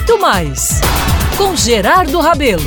muito mais com Gerardo Rabelo.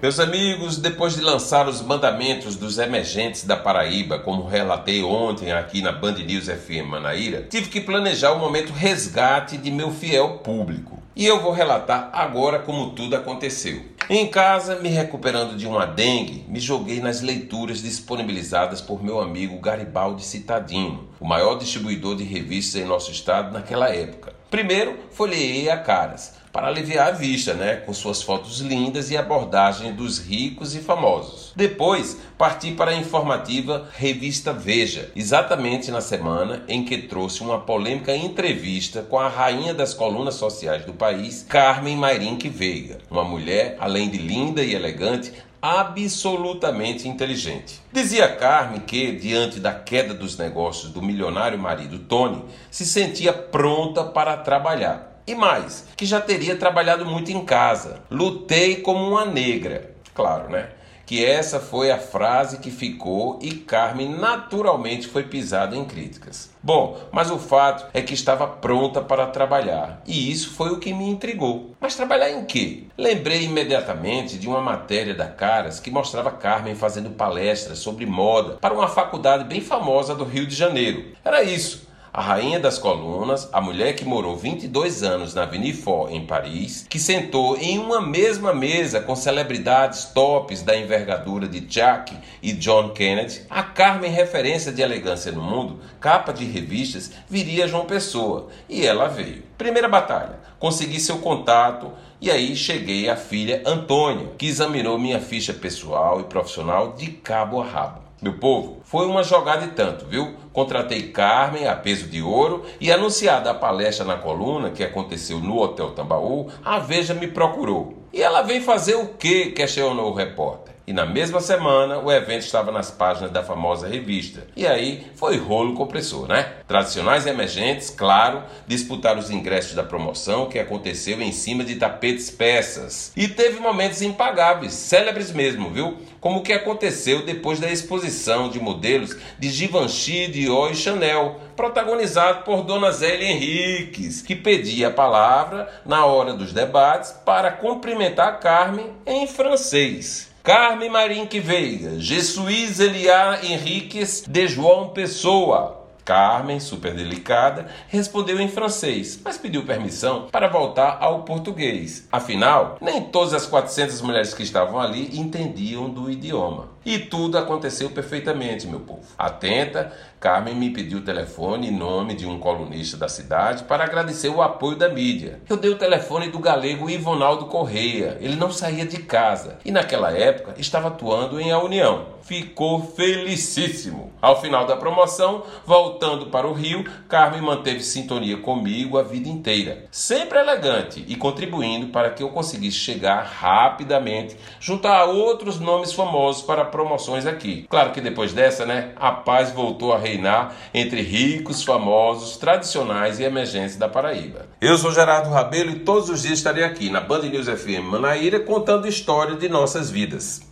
Meus amigos, depois de lançar os mandamentos dos emergentes da Paraíba, como relatei ontem aqui na Band News FM Manaíra, tive que planejar o momento resgate de meu fiel público. E eu vou relatar agora como tudo aconteceu. Em casa, me recuperando de uma dengue, me joguei nas leituras disponibilizadas por meu amigo Garibaldi Citadino, o maior distribuidor de revistas em nosso estado naquela época. Primeiro, folheei a caras para aliviar a vista, né, com suas fotos lindas e abordagem dos ricos e famosos. Depois, parti para a informativa Revista Veja, exatamente na semana em que trouxe uma polêmica entrevista com a rainha das colunas sociais do país, Carmen Mairinque Veiga, uma mulher, além de linda e elegante, absolutamente inteligente. Dizia Carmen que, diante da queda dos negócios do milionário marido Tony, se sentia pronta para trabalhar e mais, que já teria trabalhado muito em casa. Lutei como uma negra. Claro, né? Que essa foi a frase que ficou e Carmen naturalmente foi pisada em críticas. Bom, mas o fato é que estava pronta para trabalhar e isso foi o que me intrigou. Mas trabalhar em quê? Lembrei imediatamente de uma matéria da Caras que mostrava Carmen fazendo palestras sobre moda para uma faculdade bem famosa do Rio de Janeiro. Era isso a rainha das colunas, a mulher que morou 22 anos na Avenue Fort, em Paris, que sentou em uma mesma mesa com celebridades tops da envergadura de Jack e John Kennedy, a Carmen referência de elegância no mundo, capa de revistas, viria João Pessoa, e ela veio. Primeira batalha, consegui seu contato e aí cheguei à filha Antônia, que examinou minha ficha pessoal e profissional de cabo a rabo. Meu povo, foi uma jogada e tanto, viu? Contratei Carmen a peso de ouro e anunciada a palestra na coluna que aconteceu no Hotel Tambaú, a Veja me procurou. E ela veio fazer o que? questionou o repórter. E na mesma semana o evento estava nas páginas da famosa revista. E aí foi rolo compressor, né? Tradicionais emergentes, claro, disputaram os ingressos da promoção que aconteceu em cima de tapetes peças. E teve momentos impagáveis, célebres mesmo, viu? Como o que aconteceu depois da exposição de modelos de Givenchy, Dior e Chanel, protagonizado por Dona Zélia Henriques, que pedia a palavra na hora dos debates para cumprimentar Carmen em francês. Carmen Marinque Veiga, Jesus Eliá Henriques de João Pessoa. Carmen, super delicada, respondeu em francês, mas pediu permissão para voltar ao português. Afinal, nem todas as 400 mulheres que estavam ali entendiam do idioma. E tudo aconteceu perfeitamente, meu povo. Atenta, Carmen me pediu o telefone em nome de um colunista da cidade para agradecer o apoio da mídia. Eu dei o telefone do galego Ivonaldo Correia. Ele não saía de casa e naquela época estava atuando em A União. Ficou felicíssimo. Ao final da promoção, voltando para o Rio, Carmen manteve sintonia comigo a vida inteira, sempre elegante e contribuindo para que eu conseguisse chegar rapidamente junto a outros nomes famosos para promoções aqui. Claro que depois dessa, né, a paz voltou a reinar entre ricos, famosos, tradicionais e emergentes da Paraíba. Eu sou Gerardo Rabelo e todos os dias estarei aqui na Band News FM Manaíra contando histórias de nossas vidas.